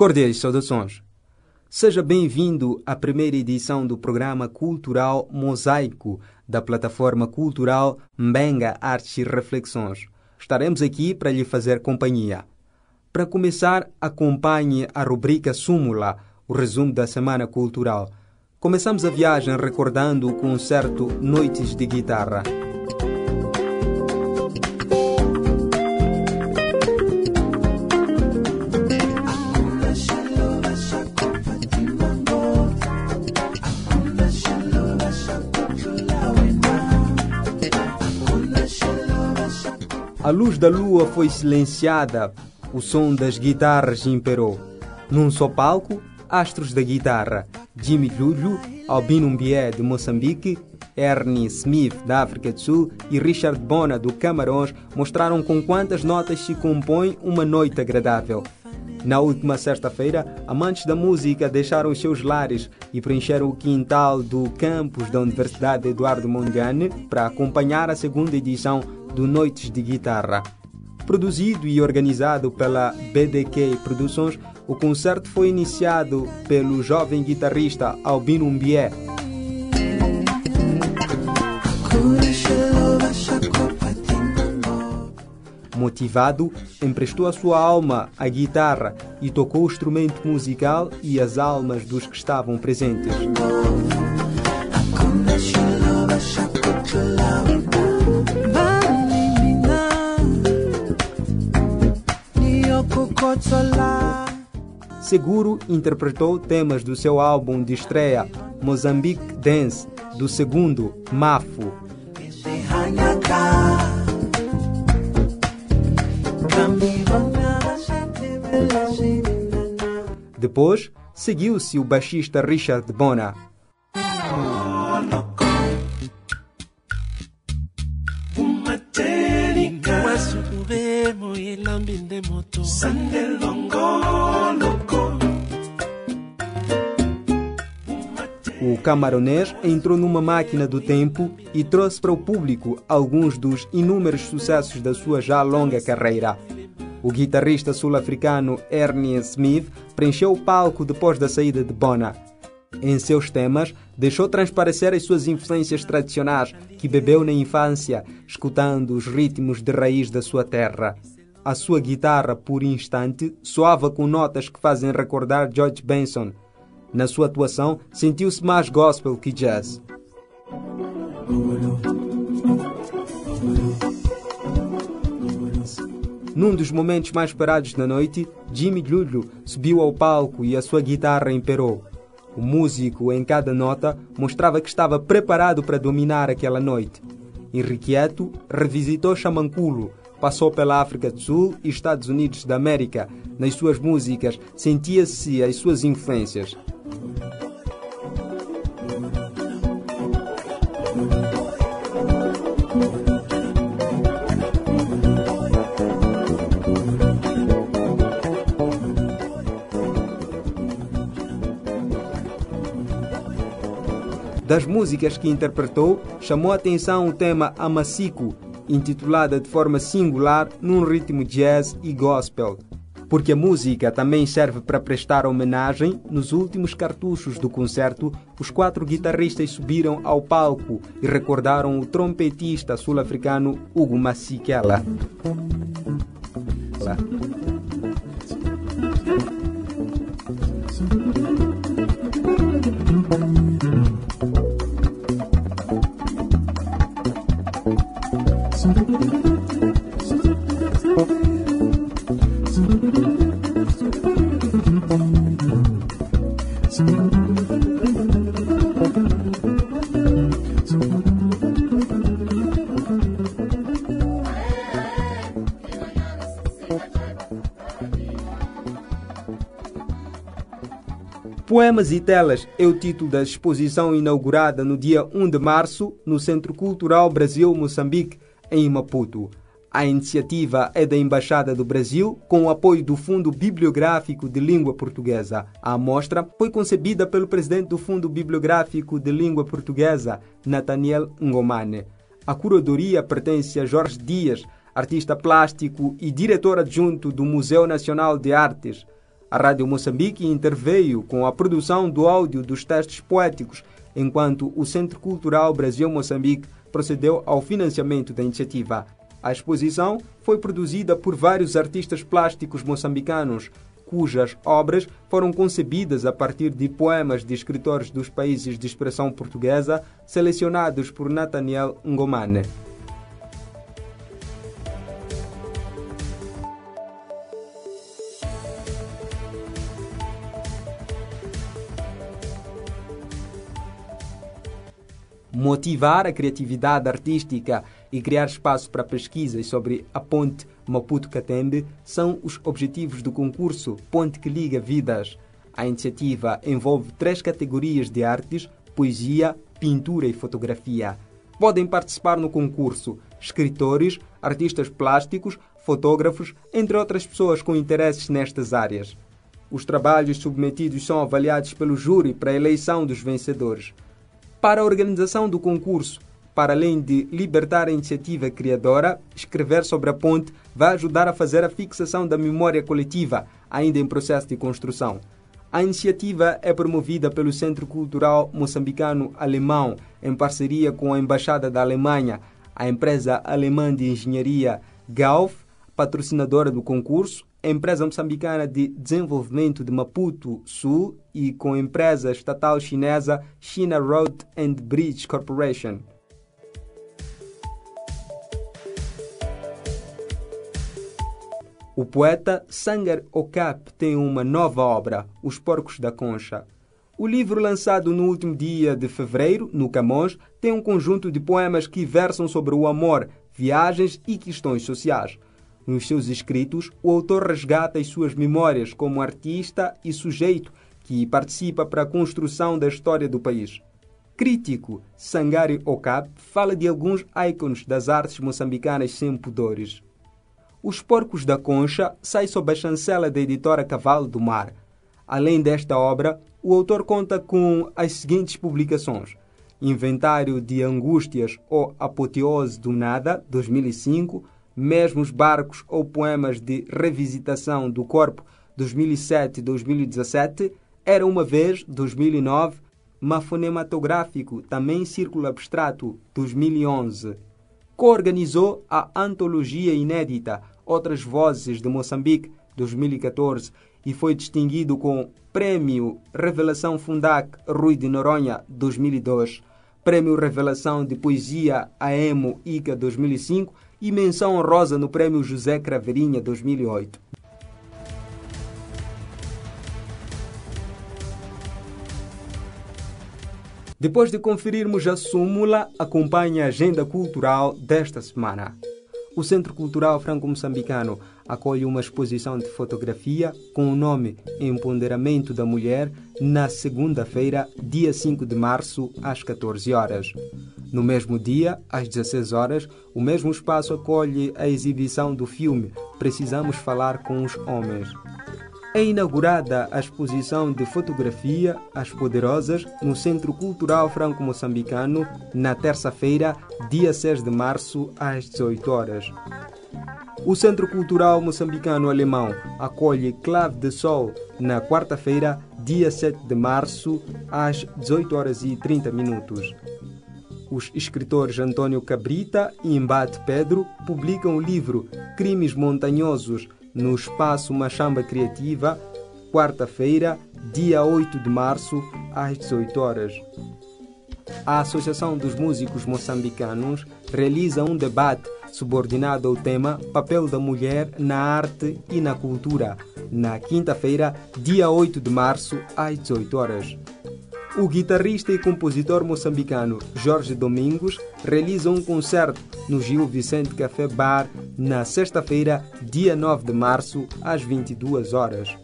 Cordiais saudações. Seja bem-vindo à primeira edição do programa cultural Mosaico da plataforma cultural Mbenga Artes e Reflexões. Estaremos aqui para lhe fazer companhia. Para começar, acompanhe a rubrica Súmula, o resumo da Semana Cultural. Começamos a viagem recordando o concerto Noites de Guitarra. A luz da lua foi silenciada, o som das guitarras imperou. Num só palco, astros da guitarra, Jimmy Lulho, Albino Mbié de Moçambique, Ernie Smith da África do Sul e Richard Bona do Camarões mostraram com quantas notas se compõe uma noite agradável. Na última sexta-feira, amantes da música deixaram seus lares e preencheram o quintal do campus da Universidade Eduardo Mondlane para acompanhar a segunda edição do Noites de Guitarra. Produzido e organizado pela BDK Produções, o concerto foi iniciado pelo jovem guitarrista Albino Mbié. Motivado, emprestou a sua alma à guitarra e tocou o instrumento musical e as almas dos que estavam presentes. Seguro interpretou temas do seu álbum de estreia Mozambique Dance, do segundo, Mafo. Depois, seguiu-se o baixista Richard Bona. O camaronês entrou numa máquina do tempo e trouxe para o público alguns dos inúmeros sucessos da sua já longa carreira. O guitarrista sul-africano Ernie Smith preencheu o palco depois da saída de Bona. Em seus temas, deixou transparecer as suas influências tradicionais que bebeu na infância, escutando os ritmos de raiz da sua terra. A sua guitarra, por instante, soava com notas que fazem recordar George Benson. Na sua atuação, sentiu-se mais gospel que jazz. Num dos momentos mais esperados da noite, Jimmy Lulu subiu ao palco e a sua guitarra imperou. O músico, em cada nota, mostrava que estava preparado para dominar aquela noite. Irrequieto, revisitou Xamanculo, passou pela África do Sul e Estados Unidos da América. Nas suas músicas sentia-se as suas influências. Das músicas que interpretou, chamou a atenção o tema Amacico, intitulada de forma singular num ritmo jazz e gospel. Porque a música também serve para prestar homenagem, nos últimos cartuchos do concerto, os quatro guitarristas subiram ao palco e recordaram o trompetista sul-africano Hugo Masikela. Poemas e Telas é o título da exposição inaugurada no dia 1 de março no Centro Cultural Brasil-Moçambique, em Maputo. A iniciativa é da Embaixada do Brasil, com o apoio do Fundo Bibliográfico de Língua Portuguesa. A amostra foi concebida pelo presidente do Fundo Bibliográfico de Língua Portuguesa, Nathaniel Ngomane. A curadoria pertence a Jorge Dias, artista plástico e diretor adjunto do Museu Nacional de Artes. A Rádio Moçambique interveio com a produção do áudio dos textos poéticos, enquanto o Centro Cultural Brasil-Moçambique procedeu ao financiamento da iniciativa. A exposição foi produzida por vários artistas plásticos moçambicanos, cujas obras foram concebidas a partir de poemas de escritores dos países de expressão portuguesa selecionados por Nathaniel Ngomane. Motivar a criatividade artística e criar espaço para pesquisas sobre a ponte Maputo-Catembe são os objetivos do concurso Ponte que Liga Vidas. A iniciativa envolve três categorias de artes: poesia, pintura e fotografia. Podem participar no concurso escritores, artistas plásticos, fotógrafos, entre outras pessoas com interesses nestas áreas. Os trabalhos submetidos são avaliados pelo júri para a eleição dos vencedores. Para a organização do concurso, para além de libertar a iniciativa criadora, escrever sobre a ponte vai ajudar a fazer a fixação da memória coletiva, ainda em processo de construção. A iniciativa é promovida pelo Centro Cultural Moçambicano Alemão, em parceria com a Embaixada da Alemanha, a empresa alemã de engenharia Gauf, patrocinadora do concurso, empresa moçambicana de desenvolvimento de Maputo Sul e com a empresa estatal chinesa China Road and Bridge Corporation. O poeta Sanger Okap tem uma nova obra, Os Porcos da Concha. O livro, lançado no último dia de fevereiro, no Camões, tem um conjunto de poemas que versam sobre o amor, viagens e questões sociais. Nos seus escritos, o autor resgata as suas memórias como artista e sujeito que participa para a construção da história do país. Crítico, Sangari Okap fala de alguns ícones das artes moçambicanas sem pudores. Os Porcos da Concha sai sob a chancela da editora Cavalo do Mar. Além desta obra, o autor conta com as seguintes publicações: Inventário de Angústias ou Apoteose do Nada, 2005, mesmo os barcos ou poemas de revisitação do corpo 2007-2017, Era uma vez 2009, Mafonematográfico, também Círculo Abstrato 2011. Co-organizou a antologia inédita Outras Vozes de Moçambique 2014 e foi distinguido com Prêmio Revelação Fundac Rui de Noronha 2002, Prêmio Revelação de Poesia AEMO ICA 2005 e menção honrosa no Prêmio José Craveirinha 2008. Depois de conferirmos a súmula, acompanhe a agenda cultural desta semana. O Centro Cultural Franco-Moçambicano acolhe uma exposição de fotografia com o nome Empoderamento da Mulher na segunda-feira, dia 5 de março, às 14 horas. No mesmo dia, às 16 horas, o mesmo espaço acolhe a exibição do filme Precisamos Falar com os Homens. É inaugurada a exposição de fotografia As Poderosas no Centro Cultural Franco-Moçambicano na terça-feira, dia 6 de março, às 18 horas. O Centro Cultural Moçambicano Alemão acolhe Clave de Sol na quarta-feira, dia 7 de março, às 18 horas e 30 minutos. Os escritores Antônio Cabrita e Embate Pedro publicam o livro Crimes Montanhosos no Espaço Machamba Criativa, quarta-feira, dia 8 de março, às 18 horas. A Associação dos Músicos Moçambicanos realiza um debate subordinado ao tema Papel da Mulher na Arte e na Cultura, na quinta-feira, dia 8 de março, às 18 horas. O guitarrista e compositor moçambicano Jorge Domingos realiza um concerto no Gil Vicente Café Bar na sexta-feira, dia 9 de março, às 22 horas.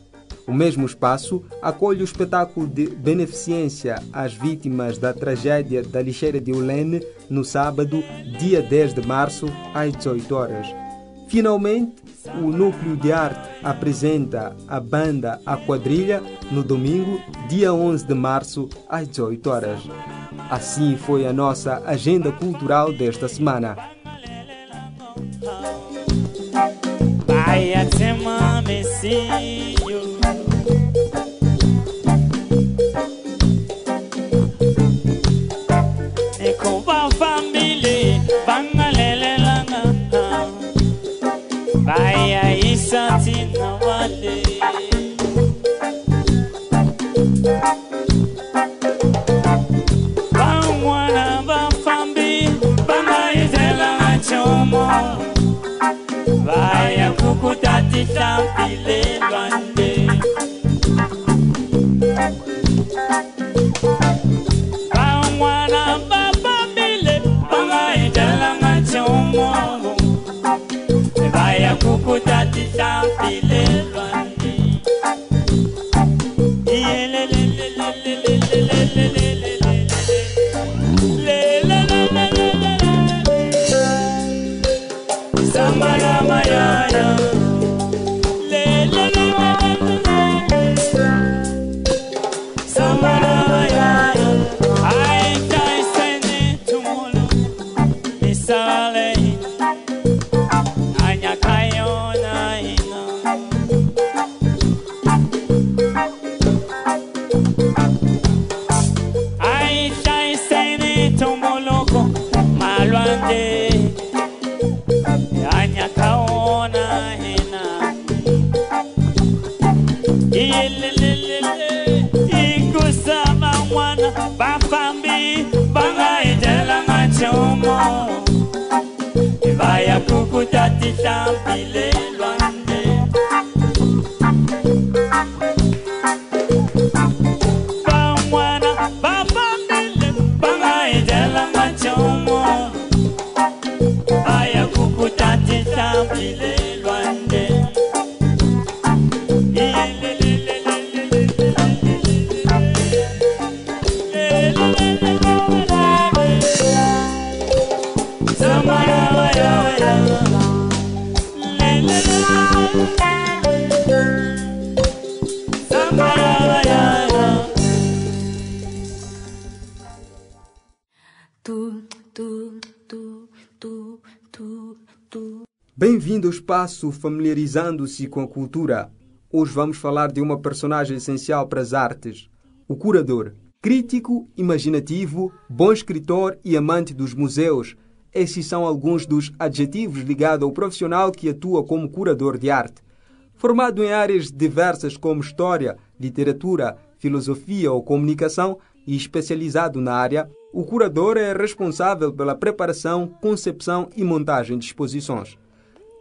O mesmo espaço acolhe o espetáculo de beneficência às vítimas da tragédia da lixeira de Ulene no sábado, dia 10 de março, às 18 horas. Finalmente, o Núcleo de Arte apresenta a banda A Quadrilha no domingo, dia 11 de março, às 18 horas. Assim foi a nossa agenda cultural desta semana. Vai espaço Familiarizando-se com a Cultura. Hoje vamos falar de uma personagem essencial para as artes, o curador. Crítico, imaginativo, bom escritor e amante dos museus. Esses são alguns dos adjetivos ligados ao profissional que atua como curador de arte. Formado em áreas diversas como história, literatura, filosofia ou comunicação e especializado na área, o curador é responsável pela preparação, concepção e montagem de exposições.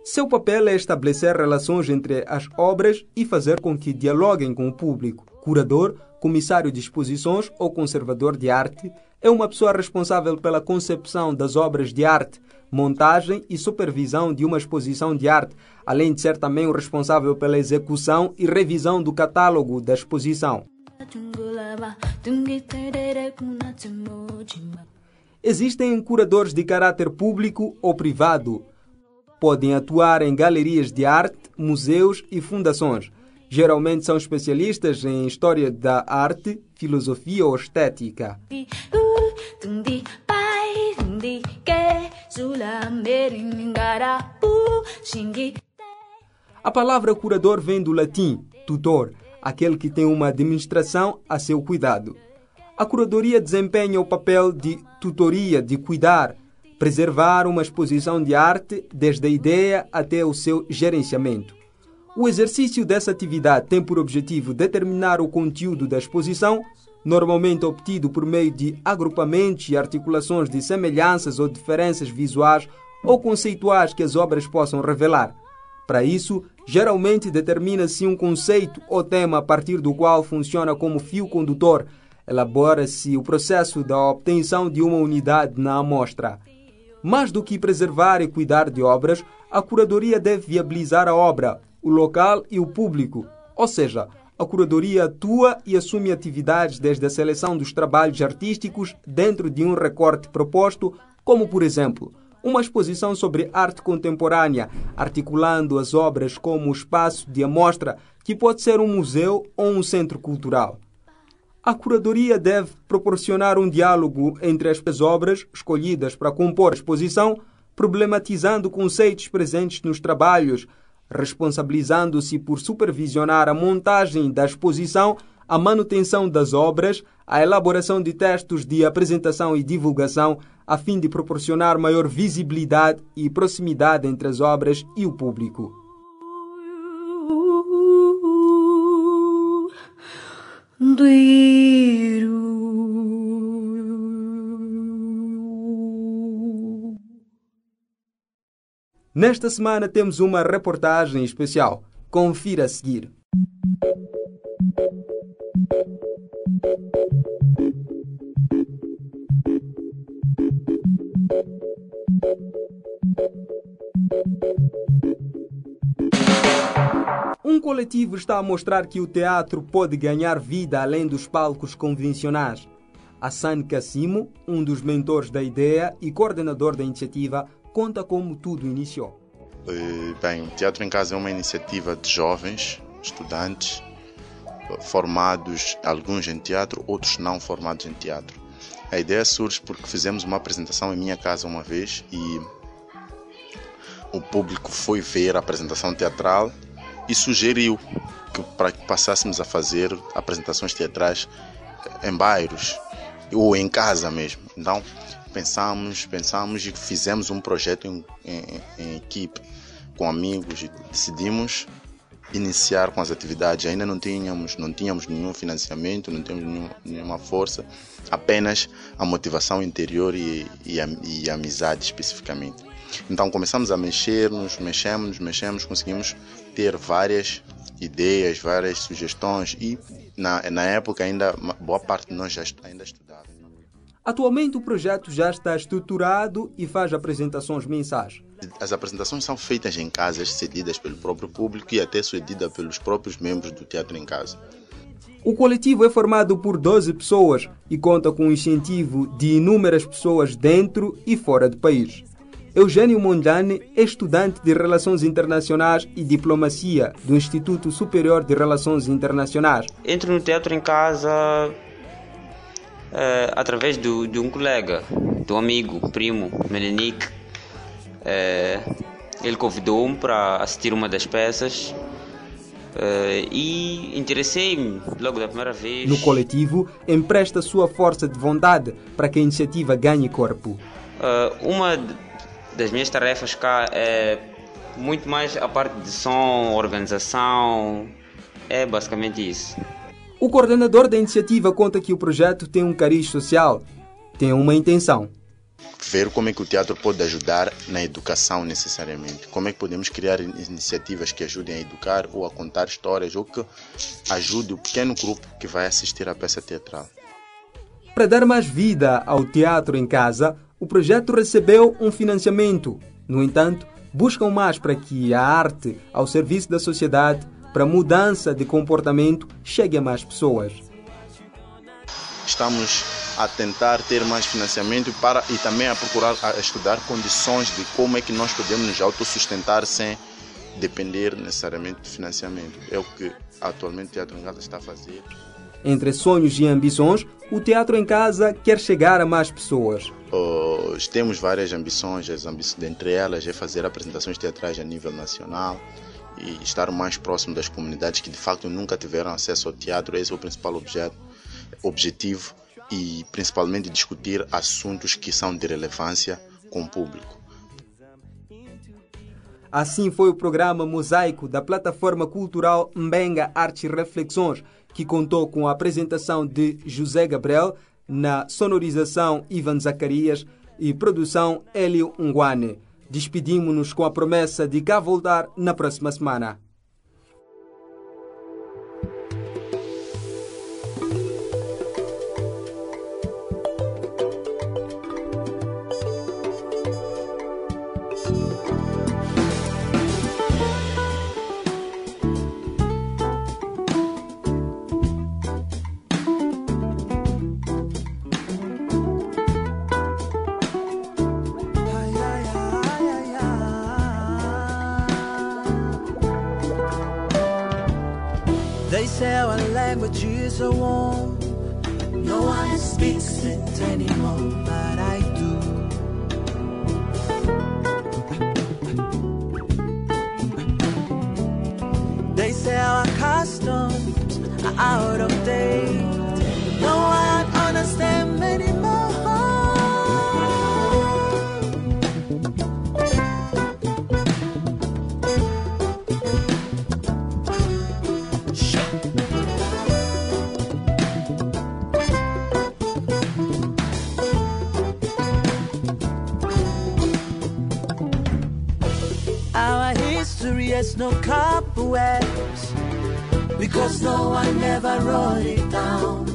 Seu papel é estabelecer relações entre as obras e fazer com que dialoguem com o público. Curador, comissário de exposições ou conservador de arte é uma pessoa responsável pela concepção das obras de arte, montagem e supervisão de uma exposição de arte, além de ser também o responsável pela execução e revisão do catálogo da exposição. Existem curadores de caráter público ou privado. Podem atuar em galerias de arte, museus e fundações. Geralmente são especialistas em história da arte, filosofia ou estética. A palavra curador vem do latim tutor, aquele que tem uma administração a seu cuidado. A curadoria desempenha o papel de tutoria, de cuidar, preservar uma exposição de arte desde a ideia até o seu gerenciamento. O exercício dessa atividade tem por objetivo determinar o conteúdo da exposição, normalmente obtido por meio de agrupamentos e articulações de semelhanças ou diferenças visuais ou conceituais que as obras possam revelar. Para isso, geralmente determina-se um conceito ou tema a partir do qual funciona como fio condutor. Elabora-se o processo da obtenção de uma unidade na amostra. Mais do que preservar e cuidar de obras, a curadoria deve viabilizar a obra, o local e o público. Ou seja, a curadoria atua e assume atividades desde a seleção dos trabalhos artísticos dentro de um recorte proposto, como por exemplo, uma exposição sobre arte contemporânea, articulando as obras como espaço de amostra, que pode ser um museu ou um centro cultural. A curadoria deve proporcionar um diálogo entre as obras escolhidas para compor a exposição, problematizando conceitos presentes nos trabalhos, responsabilizando-se por supervisionar a montagem da exposição, a manutenção das obras, a elaboração de textos de apresentação e divulgação, a fim de proporcionar maior visibilidade e proximidade entre as obras e o público. Nesta semana temos uma reportagem especial. Confira a seguir. Um coletivo está a mostrar que o teatro pode ganhar vida além dos palcos convencionais. Hassan Kassimo, um dos mentores da ideia e coordenador da iniciativa, conta como tudo iniciou. Eh, Bem, o Teatro em Casa é uma iniciativa de jovens, estudantes, formados, alguns em teatro, outros não formados em teatro. A ideia surge porque fizemos uma apresentação em minha casa uma vez e o público foi ver a apresentação teatral e sugeriu que para que passássemos a fazer apresentações teatrais em bairros ou em casa mesmo. Então pensamos, pensamos e fizemos um projeto em, em- em equipe com amigos e decidimos iniciar com as atividades. Ainda não tínhamos, não tínhamos nenhum financiamento, não tínhamos nenhum, nenhuma força, apenas a motivação interior e, e, a, e a amizade especificamente. Então começamos a mexer-nos, mexemos, mexemos, conseguimos ter várias ideias, várias sugestões e na, na época ainda boa parte de nós já ainda estudava. Atualmente o projeto já está estruturado e faz apresentações mensais. As apresentações são feitas em casas, cedidas pelo próprio público e até cedidas pelos próprios membros do Teatro em Casa. O coletivo é formado por 12 pessoas e conta com o incentivo de inúmeras pessoas dentro e fora do país. Eugênio Mondlane é estudante de Relações Internacionais e Diplomacia do Instituto Superior de Relações Internacionais. Entro no teatro em casa eh, através do, de um colega, do amigo, primo, Melenique. Eh, ele convidou-me para assistir uma das peças eh, e interessei-me logo da primeira vez. No coletivo, empresta sua força de vontade para que a iniciativa ganhe corpo. Eh, uma das minhas tarefas cá é muito mais a parte de som, organização, é basicamente isso. O coordenador da iniciativa conta que o projeto tem um cariz social, tem uma intenção. Ver como é que o teatro pode ajudar na educação necessariamente. Como é que podemos criar in- iniciativas que ajudem a educar ou a contar histórias ou que ajude o pequeno grupo que vai assistir à peça teatral. Para dar mais vida ao teatro em casa, o projeto recebeu um financiamento. No entanto, buscam mais para que a arte, ao serviço da sociedade, para mudança de comportamento, chegue a mais pessoas. Estamos a tentar ter mais financiamento para, e também a procurar a estudar condições de como é que nós podemos nos autossustentar sem depender necessariamente de financiamento. É o que atualmente o Teatro está a fazer. Entre sonhos e ambições, o teatro em casa quer chegar a mais pessoas. Uh, temos várias ambições, as ambi dentre elas é fazer apresentações teatrais a nível nacional e estar mais próximo das comunidades que de facto nunca tiveram acesso ao teatro. Esse é o principal objeto, objetivo e principalmente discutir assuntos que são de relevância com o público. Assim foi o programa Mosaico da plataforma cultural Mbenga Artes e Reflexões, que contou com a apresentação de José Gabriel, na sonorização Ivan Zacarias e produção Hélio Nguane. Despedimos-nos com a promessa de cá voltar na próxima semana. Out of date. No one understands has no cobwebs because no one ever wrote it down.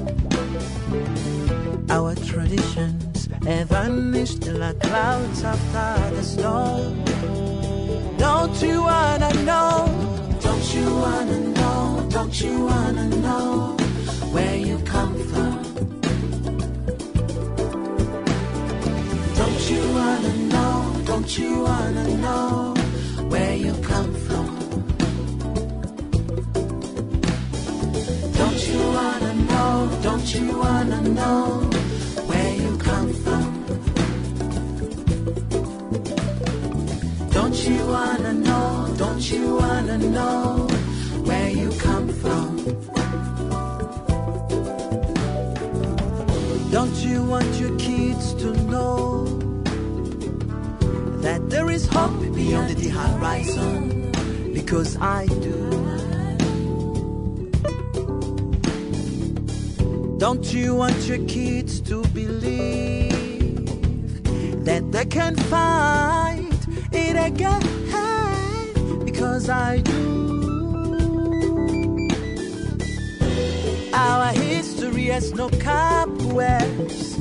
Our traditions have vanished like clouds after the storm. Don't you wanna know? Don't you wanna know? Don't you wanna know where you come from? Don't you wanna know? Don't you wanna know where you Don't you wanna know where you come from? Don't you wanna know? Don't you wanna know where you come from? Don't you want your kids to know that there is hope beyond the horizon? Because I do. Don't you want your kids to believe that they can fight it again? Because I do. Our history has no cobwebs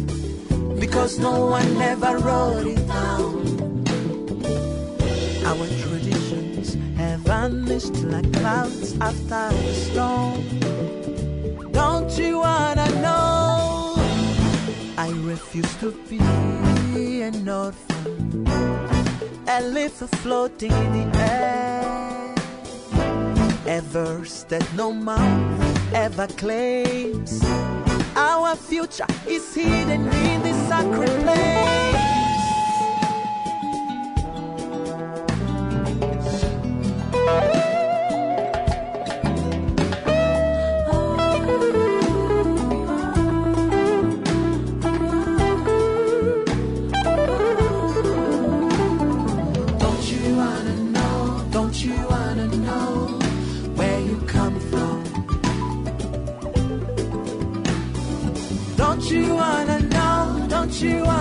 because no one ever wrote it down. Our traditions have vanished like clouds after a storm. Don't you know? Refuse to be an orphan, a leaf floating in the air. A verse that no mouth ever claims. Our future is hidden in this sacred place. Don't you wanna know? Don't you wanna